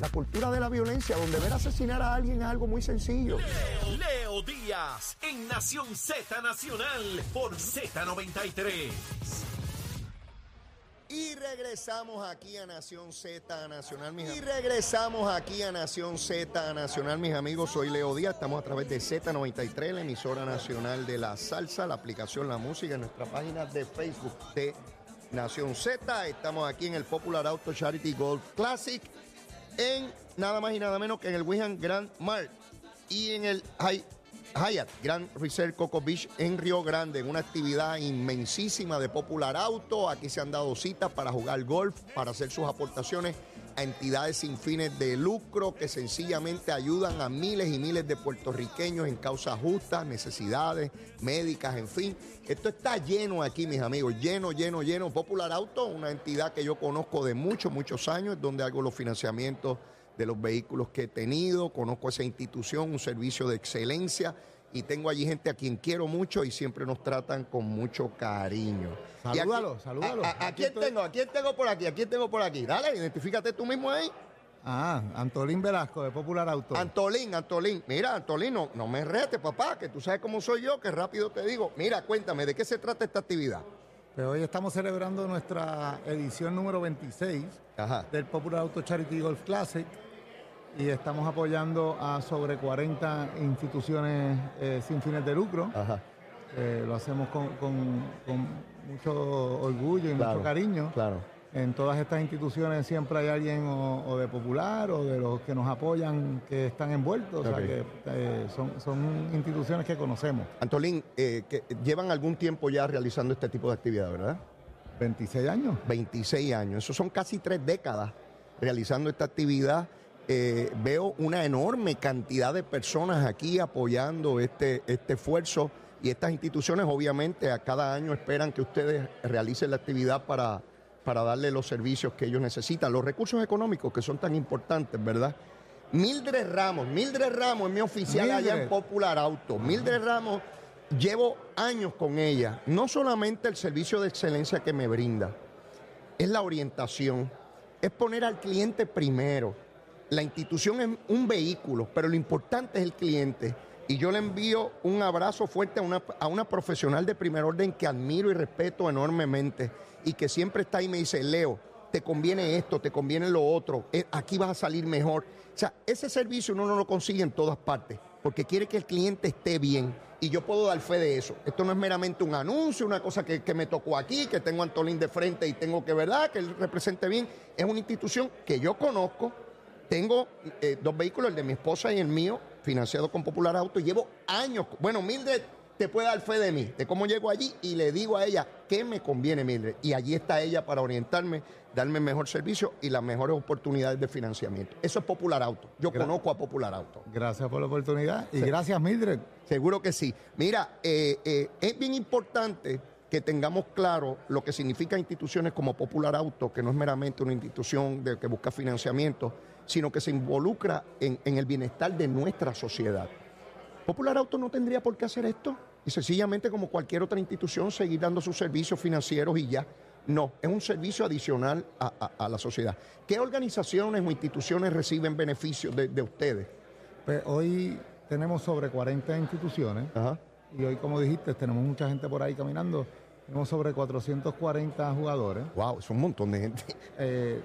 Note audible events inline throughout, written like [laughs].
La cultura de la violencia, donde ver asesinar a alguien es algo muy sencillo. Leo, Leo Díaz en Nación Z Nacional por Z93. Y regresamos aquí a Nación Z Nacional, mis amigos. Y regresamos aquí a Nación Z Nacional, mis amigos. Soy Leo Díaz, estamos a través de Z93, la emisora nacional de la salsa, la aplicación La Música, en nuestra página de Facebook de Nación Z. Estamos aquí en el Popular Auto Charity Golf Classic, en nada más y nada menos que en el Wihan Grand Mart y en el Hyatt Grand Reserve Coco Beach en Río Grande, en una actividad inmensísima de Popular Auto. Aquí se han dado citas para jugar golf, para hacer sus aportaciones a entidades sin fines de lucro que sencillamente ayudan a miles y miles de puertorriqueños en causas justas, necesidades médicas, en fin. Esto está lleno aquí, mis amigos, lleno, lleno, lleno. Popular Auto, una entidad que yo conozco de muchos, muchos años, donde hago los financiamientos de los vehículos que he tenido, conozco esa institución, un servicio de excelencia y tengo allí gente a quien quiero mucho y siempre nos tratan con mucho cariño. Salúdalo, salúdalo. ¿A, a- a Aquí quién estoy. tengo? ¿A quién tengo por aquí? ¿A quién tengo por aquí? Dale, identifícate tú mismo ahí. Ah, Antolín Velasco de Popular Auto. Antolín, Antolín. Mira, Antolín, no, no me retes, papá, que tú sabes cómo soy yo, que rápido te digo. Mira, cuéntame, ¿de qué se trata esta actividad? Pues hoy estamos celebrando nuestra edición número 26 Ajá. del Popular Auto Charity Golf Classic y estamos apoyando a sobre 40 instituciones eh, sin fines de lucro. Ajá. Eh, lo hacemos con, con- con mucho orgullo y Claro, mucho cariño. Claro. En todas estas instituciones siempre hay alguien o, o de Popular o de los que nos apoyan que están envueltos. O sea que eh, son, son instituciones que conocemos. Antolín, que llevan algún tiempo ya realizando este tipo de actividad, ¿verdad? 26 años. 26 años. Eso son casi tres décadas realizando esta actividad. Eh, veo una enorme cantidad de personas aquí apoyando este, este esfuerzo y estas instituciones obviamente a cada año esperan que ustedes realicen la actividad para, para darle los servicios que ellos necesitan, los recursos económicos que son tan importantes, ¿verdad? Mildred Ramos, Mildred Ramos es mi oficial allá en. Popular Auto. Mildred Ramos, llevo años con ella. No solamente el servicio de excelencia que me brinda, es la orientación, es poner al cliente primero. La institución es un vehículo, pero lo importante es el cliente. Y yo le envío un abrazo fuerte a una, a una profesional de primer orden que admiro y respeto enormemente y que siempre está ahí y me dice, Leo, te conviene esto, te conviene lo otro, eh, aquí vas a salir mejor. O sea, ese servicio uno no lo consigue en todas partes, porque quiere que el cliente esté bien. Y yo puedo dar fe de eso. Esto no es meramente un anuncio, una cosa que, que me tocó aquí, que tengo a Antolín de frente y tengo que, ¿verdad?, que él represente bien. Es una institución que yo conozco. Tengo eh, dos vehículos, el de mi esposa y el mío, financiado con Popular Auto. y Llevo años. Bueno, Mildred te puede dar fe de mí, de cómo llego allí y le digo a ella qué me conviene, Mildred. Y allí está ella para orientarme, darme mejor servicio y las mejores oportunidades de financiamiento. Eso es Popular Auto. Yo conozco a Popular Auto. Gracias por la oportunidad y gracias Mildred. Seguro que sí. Mira, eh, eh, es bien importante que tengamos claro lo que significa instituciones como Popular Auto, que no es meramente una institución de, que busca financiamiento, sino que se involucra en, en el bienestar de nuestra sociedad. Popular Auto no tendría por qué hacer esto y sencillamente como cualquier otra institución seguir dando sus servicios financieros y ya. No, es un servicio adicional a, a- a la sociedad. ¿Qué organizaciones o instituciones reciben beneficios de, de ustedes? Pues hoy tenemos sobre 40 instituciones Ajá. y hoy como dijiste tenemos mucha gente por ahí caminando. Tenemos sobre 440 jugadores. Wow, es un montón de gente. Eh,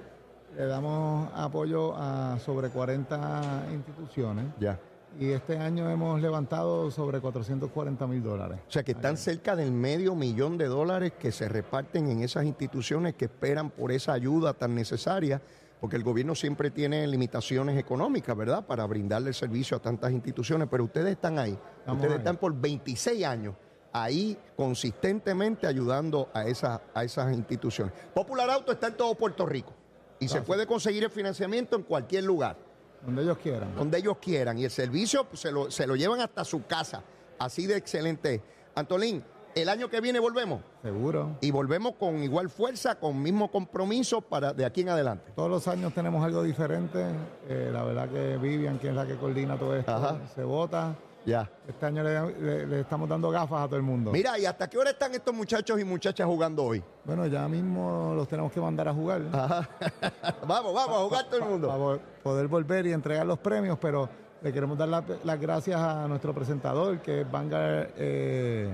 le damos apoyo a sobre 40 instituciones Ya. y este año hemos levantado sobre 440 mil dólares. O sea que están cerca del medio millón de dólares que se reparten en esas instituciones que esperan por esa ayuda tan necesaria, porque el gobierno siempre tiene limitaciones económicas, ¿verdad? Para brindarle el servicio a tantas instituciones, pero ustedes están ahí. Estamos ustedes ahí. están por 26 años ahí consistentemente ayudando a esas, a esas instituciones. Popular Auto está en todo Puerto Rico y se puede conseguir el financiamiento en cualquier lugar Donde ellos quieran. donde ellos quieran y el servicio pues, se, lo, se lo llevan hasta su casa. Así de excelente. Antolín, el año que viene volvemos Seguro. y volvemos con igual fuerza, con mismo compromiso para de aquí en adelante. Todos los años tenemos algo diferente. Eh, la verdad que Vivian, que es la que coordina todo esto, Ajá. se vota Ya. Este año le, le- le estamos dando gafas a todo el mundo. Mira, ¿y hasta qué hora están estos muchachos y muchachas jugando hoy? Bueno, ya mismo los tenemos que mandar a jugar. Ajá. [laughs] vamos, vamos a jugar todo el mundo. Para poder volver y entregar los premios, pero le queremos dar la- las gracias a nuestro presentador, que es Vanguard, eh,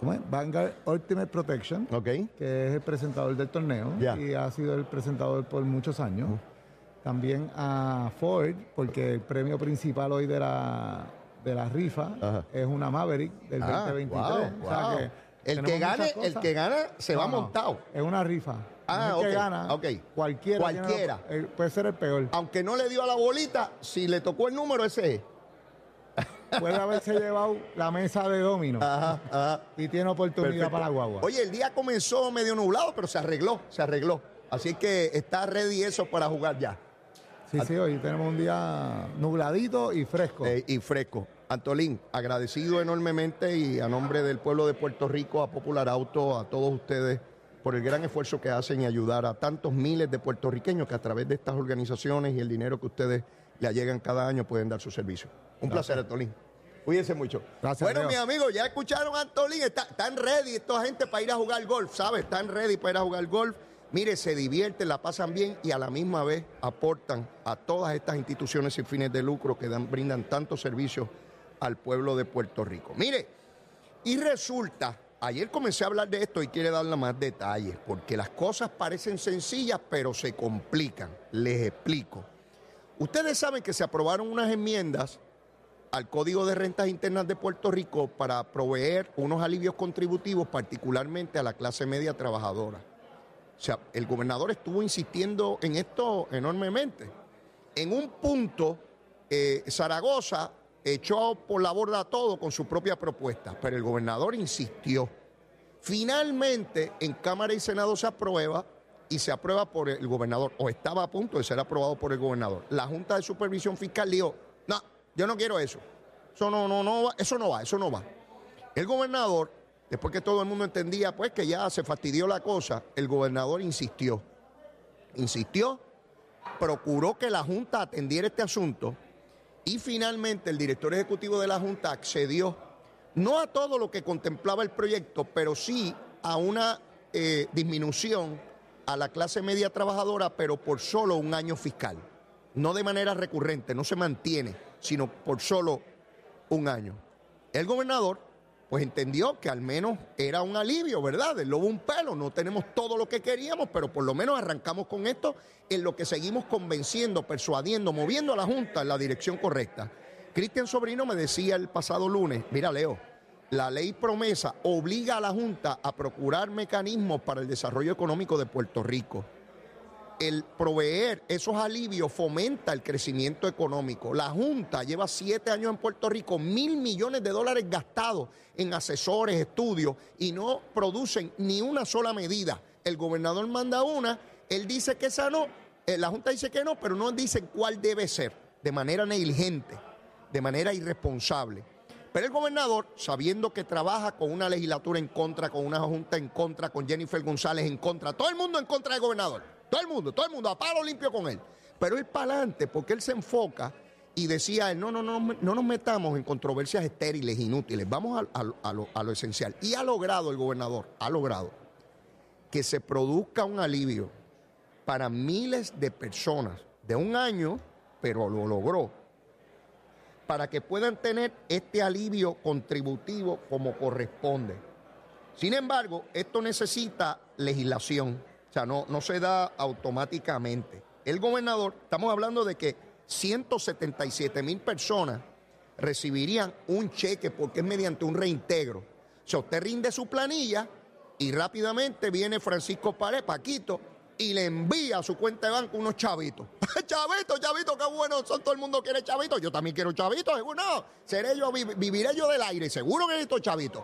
¿cómo es? Vanguard Ultimate Protection, Ok. que es el presentador del torneo y ha sido el presentador por muchos años. También a Ford, porque el premio principal hoy de la, de la rifa Ajá. es una Maverick del Ah, 2023. wow, O sea wow. que El que gane, el que gana se va No, montado. Es una rifa. Ah, el que ok, gana. Cualquiera. la- Cualquiera. puede ser el peor. Aunque no le dio a la bolita, si le tocó el número, ese es. Puede haberse llevado la mesa de domino Ajá, ajá. y tiene oportunidad Perfecto. para la guagua. Oye, el día comenzó medio nublado, pero se arregló, se arregló. Así que está ready eso para jugar ya. Sí, sí, hoy tenemos un día nubladito y fresco. Eh, y fresco. Antolín, agradecido enormemente y a nombre del pueblo de Puerto Rico, a Popular Auto, a todos ustedes por el gran esfuerzo que hacen y ayudar a tantos miles de puertorriqueños que a través de estas organizaciones y el dinero que ustedes le allegan cada año pueden dar su servicio. Un placer, Antolín. Cuídense mucho. Gracias, bueno, mis amigos, ya escucharon a Antolín. Está- están ready esta gente para ir a jugar golf, ¿sabes? Están ready para ir a jugar golf. Mire, se divierten, la pasan bien y a la misma vez aportan a todas estas instituciones sin fines de lucro que dan, brindan tantos servicios al pueblo de Puerto Rico. Mire, y resulta, ayer comencé a hablar de esto y quiere darle más detalles, porque las cosas parecen sencillas, pero se complican. Les explico. Ustedes saben que se aprobaron unas enmiendas al Código de Rentas Internas de Puerto Rico para proveer unos alivios contributivos, particularmente a la clase media trabajadora. O sea, el gobernador estuvo insistiendo en esto enormemente. En un punto, eh, Zaragoza echó por la borda todo con su propia propuesta, pero el gobernador insistió. Finalmente, en Cámara y Senado se aprueba y se aprueba por el gobernador, o estaba a punto de ser aprobado por el gobernador. La Junta de Supervisión Fiscal dijo, no, yo no quiero eso. Eso no, no, no va, eso no va, eso no va. El gobernador, después que todo el mundo entendía pues que ya se fastidió la cosa, el gobernador insistió. Insistió, procuró que la Junta atendiera este asunto y finalmente el director ejecutivo de la Junta accedió, no a todo lo que contemplaba el proyecto, pero sí a una eh, disminución a la clase media trabajadora, pero por solo un año fiscal. No de manera recurrente, no se mantiene, sino por solo un año. El gobernador, pues entendió que al menos era un alivio, ¿verdad? Del lobo un pelo, no tenemos todo lo que queríamos, pero por lo menos arrancamos con esto en lo que seguimos convenciendo, persuadiendo, moviendo a la Junta en la dirección correcta. Cristian Sobrino me decía el pasado lunes, mira Leo, la ley promesa obliga a la Junta a procurar mecanismos para el desarrollo económico de Puerto Rico el proveer esos alivios fomenta el crecimiento económico. La Junta lleva siete años en Puerto Rico, mil millones de dólares gastados en asesores, estudios, y no producen ni una sola medida. El gobernador manda una, él dice que esa no, eh, la Junta dice que no, pero no dicen cuál debe ser, de manera negligente, de manera irresponsable. Pero el gobernador, sabiendo que trabaja con una legislatura en contra, con una junta en contra, con Jennifer González en contra, todo el mundo en contra del gobernador, todo el mundo, todo el mundo, a palo limpio con él. Pero él para adelante, porque él se enfoca y decía, él, no, no, no, no nos metamos en controversias estériles, inútiles, vamos a, a- a lo, a lo esencial. Y ha logrado el gobernador, ha logrado que se produzca un alivio para miles de personas de un año, pero lo logró para que puedan tener este alivio contributivo como corresponde. Sin embargo, esto necesita legislación, o sea, no, no se da automáticamente. El gobernador, estamos hablando de que 177 mil personas recibirían un cheque porque es mediante un reintegro. O sea, usted rinde su planilla y rápidamente viene Francisco Pared, Paquito, y le envía a su cuenta de banco unos chavitos. [laughs] chavitos, chavitos, qué bueno son, todo el mundo quiere chavitos. Yo también quiero chavitos, seguro. No, seré yo, vi- viviré yo del aire, seguro que necesito chavitos.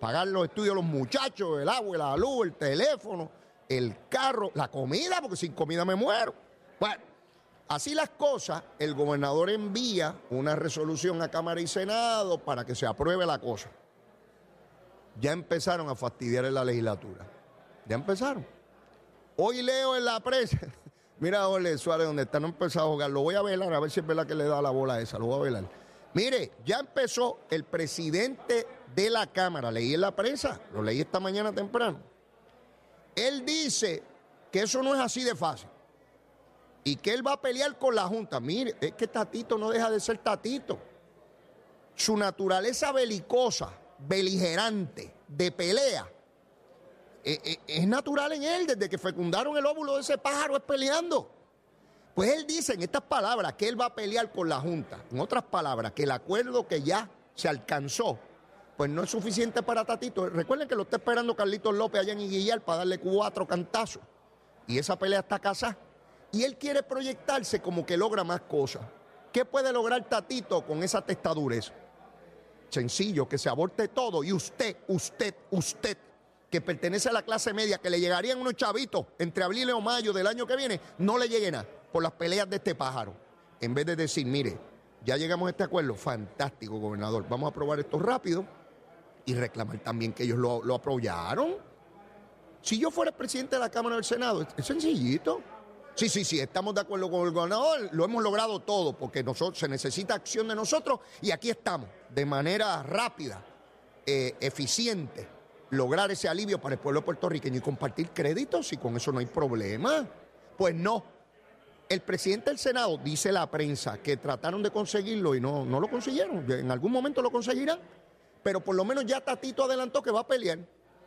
Pagar los estudios de los muchachos, el agua, la luz, el teléfono, el carro, la comida, porque sin comida me muero. Bueno, así las cosas, el gobernador envía una resolución a Cámara y Senado para que se apruebe la cosa. Ya empezaron a fastidiar en la legislatura. Ya empezaron. Hoy leo en la prensa. [laughs] Mira, Ole Suárez, donde está, no empezado a jugar. Lo voy a velar, a ver si es verdad que le da la bola esa. Lo voy a velar. Mire, ya empezó el presidente de la Cámara, leí en la prensa, lo leí esta mañana temprano. Él dice que eso no es así de fácil y que él va a pelear con la Junta. Mire, es que Tatito no deja de ser Tatito. Su naturaleza belicosa, beligerante, de pelea, eh, eh, es natural en él. Desde que fecundaron el óvulo de ese pájaro es peleando. Pues él dice en estas palabras que él va a pelear con la Junta. En otras palabras, que el acuerdo que ya se alcanzó, pues no es suficiente para Tatito. Recuerden que lo está esperando Carlitos López allá en Iguillar para darle cuatro cantazos. Y esa pelea está casada. Y él quiere proyectarse como que logra más cosas. ¿Qué puede lograr Tatito con esa testadurez? Sencillo, que se aborte todo y usted, usted, usted, que pertenece a la clase media, que le llegarían unos chavitos entre abril y mayo del año que viene, no le llegue nada por las peleas de este pájaro. En vez de decir, mire, ya llegamos a este acuerdo, fantástico, gobernador, vamos a aprobar esto rápido y reclamar también que ellos lo, apoyaron. Si yo fuera presidente de la Cámara del Senado, es sencillito. Sí, sí, sí, estamos de acuerdo con el gobernador, lo hemos logrado todo, porque nosotros, se necesita acción de nosotros y aquí estamos, de manera rápida, eh, eficiente, lograr ese alivio para el pueblo puertorriqueño y compartir créditos y con eso no hay problema. Pues no, el presidente del Senado, dice la prensa, que trataron de conseguirlo y no, no lo consiguieron. En algún momento lo conseguirán, pero por lo menos ya Tatito adelantó que va a pelear.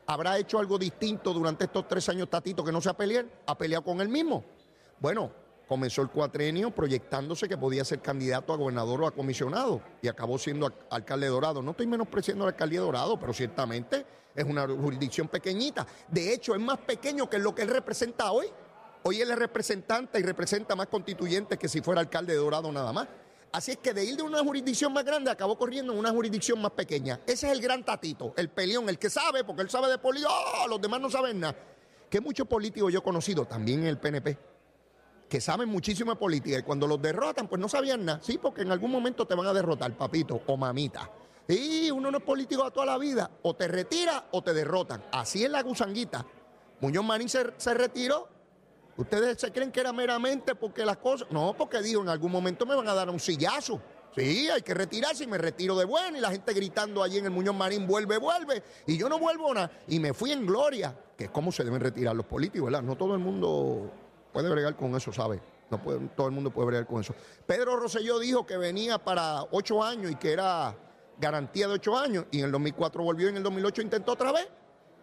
¿Habrá hecho algo distinto durante estos tres años Tatito que no sea pelear? ¿Ha peleado con él mismo? Bueno, comenzó el cuatrenio proyectándose que podía ser candidato a gobernador o a comisionado y acabó siendo alcalde de Dorado. No estoy menospreciando la alcaldía de Dorado, pero ciertamente es una jurisdicción pequeñita. De hecho, es más pequeño que lo que él representa hoy. Hoy él es representante y representa más constituyentes que si fuera alcalde de Dorado nada más. Así es que de ir de una jurisdicción más grande acabó corriendo en una jurisdicción más pequeña. Ese es el gran tatito, el peleón, el que sabe, porque él sabe de política, ¡oh! los demás no saben nada. Que muchos políticos yo he conocido, también en el PNP, que saben muchísimo política y cuando los derrotan, pues no sabían nada. Sí, porque en algún momento te van a derrotar, papito o mamita. Y uno no es político a toda la vida, o te retira o te derrotan. Así es la gusanguita. Muñoz Marín se retiró Ustedes se creen que era meramente porque las cosas. No, porque dijo, en algún momento me van a dar un sillazo. Sí, hay que retirarse y me retiro de bueno. Y la gente gritando allí en el Muñoz Marín, vuelve, vuelve. Y yo no vuelvo nada. Y me fui en gloria, que es como se deben retirar los políticos, ¿verdad? No todo el mundo puede bregar con eso, ¿sabe? No todo el mundo puede bregar con eso. Pedro Rosselló dijo que venía para ocho años y que era garantía de ocho años. Y en el 2004 volvió y en el 2008 intentó otra vez.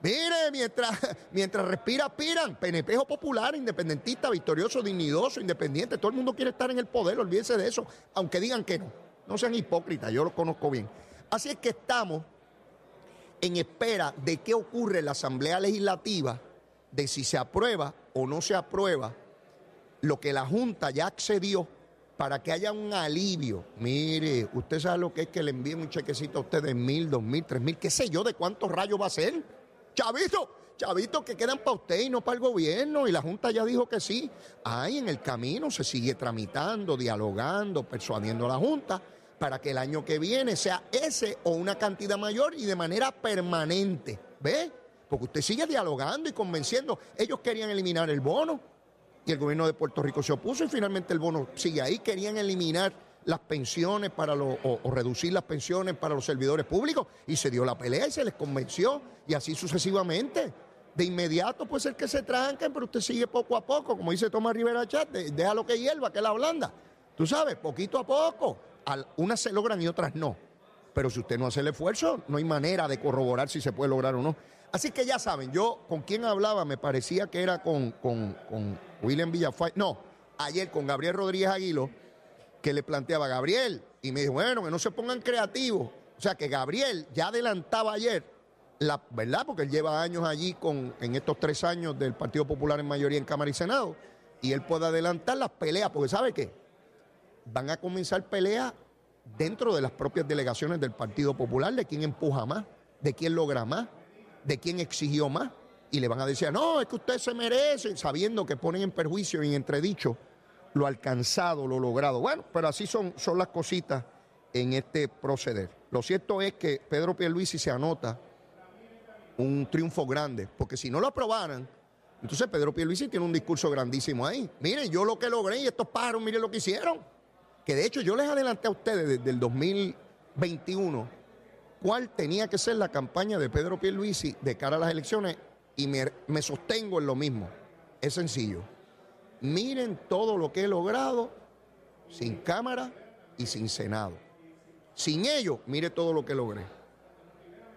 Mire, mientras, [laughs] mientras respira, aspiran. PNP popular, independentista, victorioso, dignidoso, independiente. Todo el mundo quiere estar en el poder, olvídense de eso, aunque digan que no. No sean hipócritas, yo lo conozco bien. Así es que estamos en espera de qué ocurre en la Asamblea Legislativa, de si se aprueba o no se aprueba lo que la Junta ya accedió para que haya un alivio. Mire, usted sabe lo que es que le envíen un chequecito a usted de mil, dos mil, tres mil, qué sé yo, de cuántos rayos va a ser. Chavito, chavito que quedan para usted y no para el gobierno. Y la Junta ya dijo que sí. Ahí en el camino se sigue tramitando, dialogando, persuadiendo a la Junta para que el año que viene sea ese o una cantidad mayor y de manera permanente. ¿Ve? Porque usted sigue dialogando y convenciendo. Ellos querían eliminar el bono y el gobierno de Puerto Rico se opuso y finalmente el bono sigue ahí. Querían eliminar las pensiones para los, o, reducir las pensiones para los servidores públicos y se dio la pelea y se les convenció y así sucesivamente. De inmediato puede ser que se tranquen, pero usted sigue poco a poco, como dice Tomás Rivera Chat, déjalo que hierva, que la blanda. Tú sabes, poquito a poco. unas se logran y otras no. Pero si usted no hace el esfuerzo, no hay manera de corroborar si se puede lograr o no. Así que ya saben, yo con quién hablaba, me parecía que era con, con, con William Villafay. No, ayer con Gabriel Rodríguez Aguilo que le planteaba a Gabriel. Y me dijo, bueno, que no se pongan creativos. O sea que Gabriel ya adelantaba ayer, la verdad, porque él lleva años allí con, en estos tres años del Partido Popular en mayoría en Cámara y Senado. Y él puede adelantar las peleas, porque ¿sabe qué? Van a comenzar peleas dentro de las propias delegaciones del Partido Popular de quién empuja más, de quién logra más, de quién exigió más. Y le van a decir, no, es que usted se merece, sabiendo que ponen en perjuicio y en entredicho lo alcanzado, lo logrado. Bueno, pero así son, son las cositas en este proceder. Lo cierto es que Pedro Pierluisi se anota un triunfo grande, porque si no lo aprobaran, entonces Pedro Pierluisi tiene un discurso grandísimo ahí. Miren, yo lo que logré y estos pájaros, miren lo que hicieron. que de hecho yo les adelanté a ustedes desde el 2021 cuál tenía que ser la campaña de Pedro Pierluisi de cara a las elecciones y me, me sostengo en lo mismo. Es sencillo. Miren todo lo que he logrado sin Cámara y sin Senado. Sin ello, mire todo lo que logré.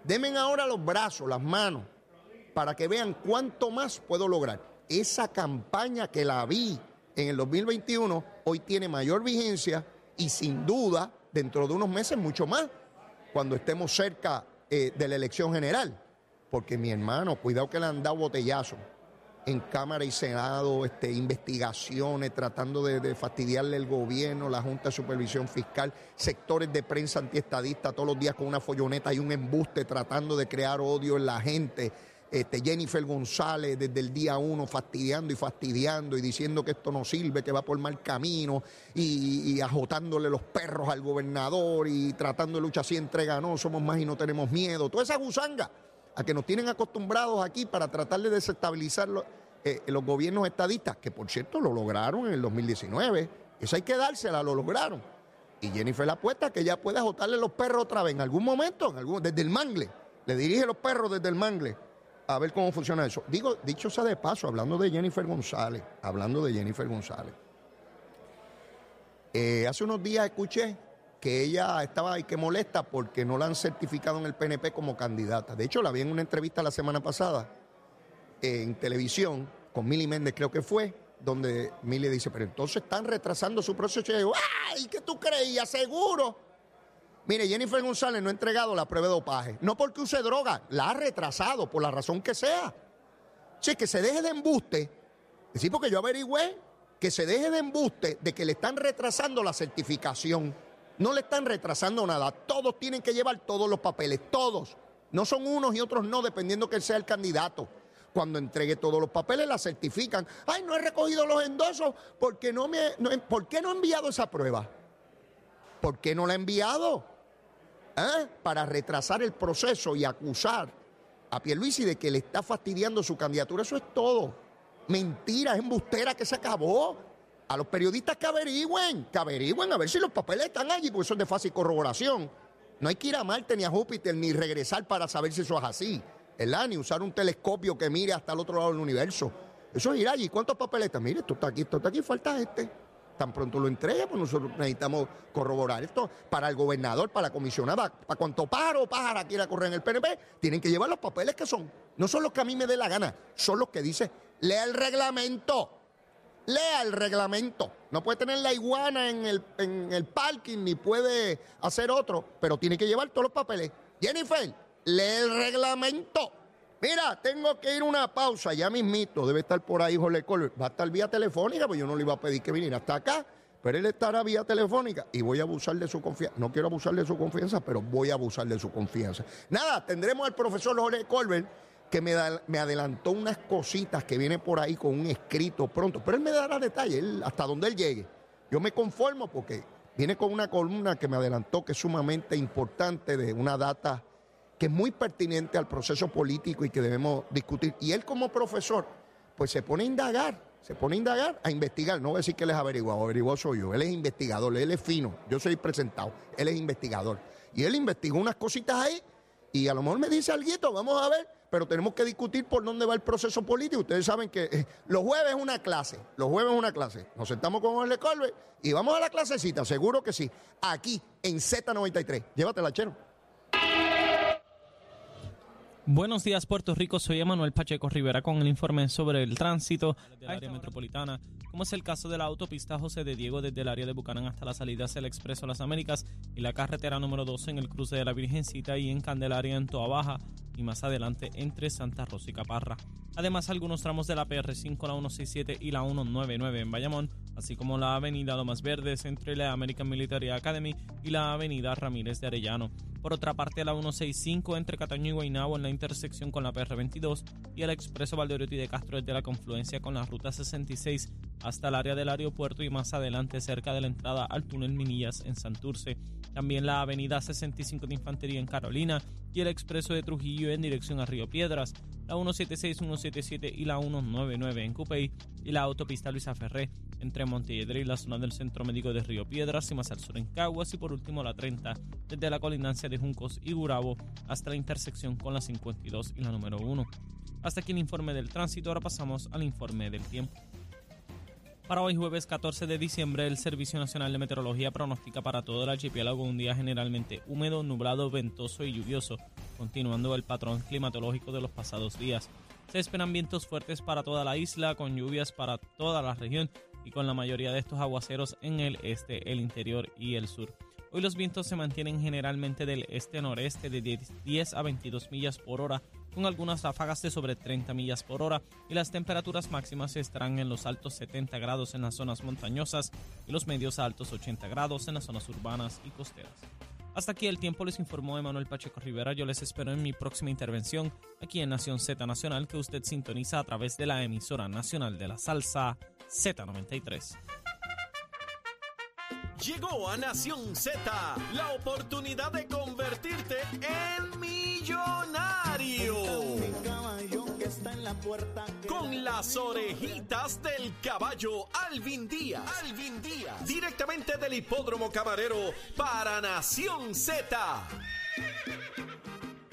Demen ahora los brazos, las manos, para que vean cuánto más puedo lograr. Esa campaña que la vi en el 2021 hoy tiene mayor vigencia y sin duda dentro de unos meses mucho más, cuando estemos cerca eh, de la elección general. Porque mi hermano, cuidado que le han dado botellazo en Cámara y Senado, este, investigaciones, tratando de, fastidiarle el gobierno, la Junta de Supervisión Fiscal, sectores de prensa antiestadista todos los días con una folloneta y un embuste tratando de crear odio en la gente. Este, Jennifer González desde el día uno fastidiando y fastidiando y diciendo que esto no sirve, que va por mal camino y, ajotándole los perros al gobernador y tratando de luchar así entrega, no, somos más y no tenemos miedo. Toda esa gusanga a que nos tienen acostumbrados aquí para tratar de desestabilizar eh, los gobiernos estadistas, que por cierto lo lograron en el 2019. Eso hay que dársela, lo lograron. Y Jennifer la apuesta que ya puede azotarle los perros otra vez en algún momento, en algún, desde el mangle. Le dirige los perros desde el mangle a ver cómo funciona eso. Digo, dicho sea de paso, hablando de Jennifer González, hablando de Jennifer González. Eh, hace unos días escuché que ella estaba ahí que molesta porque no la han certificado en el PNP como candidata. De hecho, la vi en una entrevista la semana pasada en televisión con Mili Méndez, creo que fue, donde Mili dice, pero entonces están retrasando su proceso. Y yo digo, ¡ay! ¿Qué tú creías? Seguro. Mire, Jennifer González no ha entregado la prueba de dopaje. No porque use droga, la ha retrasado por la razón que sea. Sí, que se deje de embuste. Sí, porque yo averigüé que se deje de embuste de que le están retrasando la certificación. No le están retrasando nada. Todos tienen que llevar todos los papeles, todos. No son unos y otros no, dependiendo que sea el candidato. Cuando entregue todos los papeles, la certifican. Ay, no he recogido los endosos porque no me. ¿Por qué no he enviado esa prueba? ¿Por qué no la he enviado? ¿Eh? Para retrasar el proceso y acusar a Pierluisi de que le está fastidiando su candidatura. Eso es todo. Mentira, es embustera que se acabó a los periodistas que averigüen, que averigüen a ver si los papeles están allí, porque son de fácil corroboración. No hay que ir a Marte ni a Júpiter ni regresar para saber si eso es así, ¿verdad? Ni usar un telescopio que mire hasta el otro lado del universo. Eso es ir allí. ¿Cuántos papeles están? Mire, esto está aquí, esto está aquí, falta este. Tan pronto lo entrega, pues nosotros necesitamos corroborar esto para el gobernador, para la comisionada, para cuanto pájaro o pájara quiera correr en el PNP, tienen que llevar los papeles que son. No son los que a mí me dé la gana, son los que dice, lea el reglamento lea el reglamento. No puede tener la iguana en el, en el parking ni puede hacer otro, pero tiene que llevar todos los papeles. Jennifer, lee el reglamento. Mira, tengo que ir a una pausa, ya mismito, debe estar por ahí Jorge Colbert. Va a estar vía telefónica, pues yo no le iba a pedir que viniera hasta acá, pero él estará vía telefónica y voy a abusar de su confianza. No quiero abusar de su confianza, pero voy a abusar de su confianza. Nada, tendremos al profesor Jorge Colbert que me, me, adelantó unas cositas que viene por ahí con un escrito pronto, pero él me dará detalles hasta donde él llegue. Yo me conformo porque viene con una columna que me adelantó que es sumamente importante de una data que es muy pertinente al proceso político y que debemos discutir. Y él como profesor, pues se pone a indagar, se pone a indagar, a investigar. No voy a decir que él es averiguado, averiguado soy yo. Él es investigador, él es fino, yo soy presentado, él es investigador. Y él investigó unas cositas ahí y a lo mejor me dice algo, vamos a ver pero tenemos que discutir por dónde va el proceso político. Ustedes saben que eh, los jueves es una clase, los jueves es una clase. Nos sentamos con Jorge Colbert y vamos a la clasecita, seguro que sí, aquí en Z93. Llévatela, chero. Buenos días, Puerto Rico. Soy Emanuel Pacheco Rivera con el informe sobre el tránsito del área metropolitana, como es el caso de la autopista José de Diego desde el área de Bucanán hasta la salida hacia el Expreso Las Américas y la carretera número 12 en el cruce de la Virgencita y en Candelaria en Toa Baja y más adelante entre Santa Rosa y Caparra. Además, algunos tramos de la PR5, la 167 y la 199 en Bayamón, así como la avenida Lomas Verdes entre la American Military Academy y la avenida Ramírez de Arellano. Por otra parte, la 165 entre Cataño y Guaynabo en la intersección con la PR22 y el expreso Valdeoriotti de Castro desde la confluencia con la ruta 66 hasta el área del aeropuerto y más adelante cerca de la entrada al túnel Minillas en Santurce. También la avenida 65 de Infantería en Carolina y el expreso de Trujillo en dirección a Río Piedras, la 176, 177 y la 199 en Cupey y la autopista Luisa Ferré entre Montelledre y la zona del Centro Médico de Río Piedras y más al sur en Caguas y por último la 30 desde la colindancia de Juncos y Gurabo hasta la intersección con la 52 y la número 1. Hasta aquí el informe del tránsito, ahora pasamos al informe del tiempo. Para hoy jueves 14 de diciembre, el Servicio Nacional de Meteorología pronostica para todo el archipiélago un día generalmente húmedo, nublado, ventoso y lluvioso, continuando el patrón climatológico de los pasados días. Se esperan vientos fuertes para toda la isla, con lluvias para toda la región y con la mayoría de estos aguaceros en el este, el interior y el sur. Hoy los vientos se mantienen generalmente del este-noreste de 10 a 22 millas por hora, con algunas ráfagas de sobre 30 millas por hora, y las temperaturas máximas estarán en los altos 70 grados en las zonas montañosas y los medios a altos 80 grados en las zonas urbanas y costeras. Hasta aquí el tiempo les informó Emanuel Pacheco Rivera. Yo les espero en mi próxima intervención aquí en Nación Z Nacional que usted sintoniza a través de la emisora nacional de la salsa Z93. Llegó a Nación Z la oportunidad de convertirte en millonario. Con las orejitas del caballo Alvin Díaz. Alvin Díaz. Directamente del hipódromo camarero para Nación Z.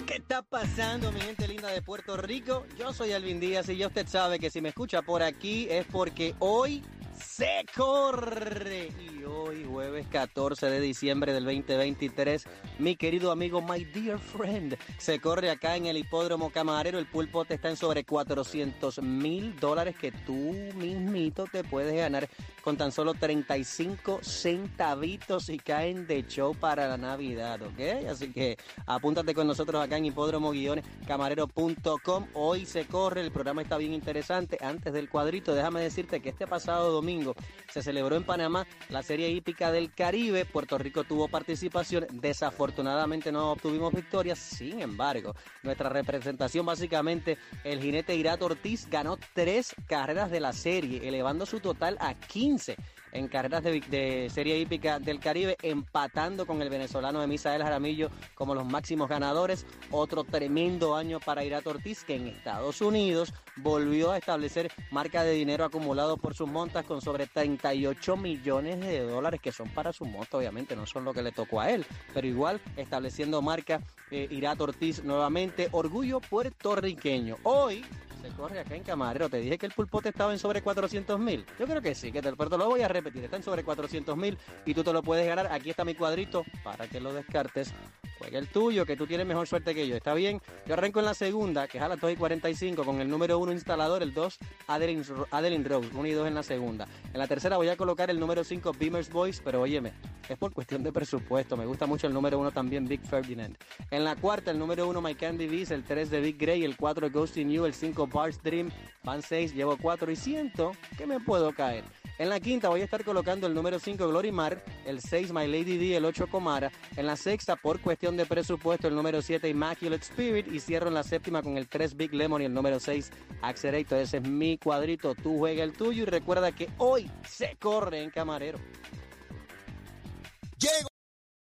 ¿Qué está pasando, mi gente linda de Puerto Rico? Yo soy Alvin Díaz y ya usted sabe que si me escucha por aquí es porque hoy se corre. Y hoy, jueves 14 de diciembre del 2023, mi querido amigo, my dear friend, se corre acá en el hipódromo camarero. El pulpote está en sobre 400 mil dólares que tú mismito te puedes ganar con tan solo 35 centavitos y caen de show para la Navidad, ¿ok? Así que apúntate con nosotros acá en hipódromo-camarero.com. Hoy se corre, el programa está bien interesante. Antes del cuadrito, déjame decirte que este pasado domingo se celebró en Panamá la Serie Hípica del Caribe. Puerto Rico tuvo participación. Desafortunadamente no obtuvimos victoria. Sin embargo, nuestra representación, básicamente, el jinete Irato Ortiz ganó tres carreras de la serie, elevando su total a 15 en carreras de, Serie Hípica del Caribe, empatando con el venezolano Emisael Jaramillo como los máximos ganadores. Otro tremendo año para Irato Ortiz, que en Estados Unidos volvió a establecer marca de dinero acumulado por sus montas con sobre 38 millones de dólares, que son para su monta, obviamente, no son lo que le tocó a él, pero igual estableciendo marca eh, Irato Ortiz nuevamente. Orgullo puertorriqueño. Hoy corre acá en Camarero. Te dije que el pulpote estaba en sobre 400 mil. Yo creo que sí, que te, pero lo voy a repetir. Está en sobre 400 mil y tú te lo puedes ganar. Aquí está mi cuadrito para que lo descartes. El tuyo, que tú tienes mejor suerte que yo. ¿Está bien? Yo arranco en la segunda, que es a las 2 y 45, con el número 1 instalador, el 2, Adeline, Adeline Rose. 1 y 2 en la segunda. En la tercera voy a colocar el número 5, Beamer's Boys, pero óyeme, es por cuestión de presupuesto. Me gusta mucho el número 1 también, Big Ferdinand. En la cuarta, el número 1, My Candy Beast, el 3 de Big Grey, el 4, Ghost in You, el 5, Bars Dream, van 6, llevo 4 y siento que me puedo caer. En la quinta voy a estar colocando el número 5 Glory Mar, el 6 My Lady D, el 8 Comara. En la sexta, por cuestión de presupuesto, el número 7 Immaculate Spirit. Y cierro en la séptima con el 3 Big Lemon y el número 6 Accelerator. Ese es mi cuadrito. Tú juega el tuyo y recuerda que hoy se corre en Camarero.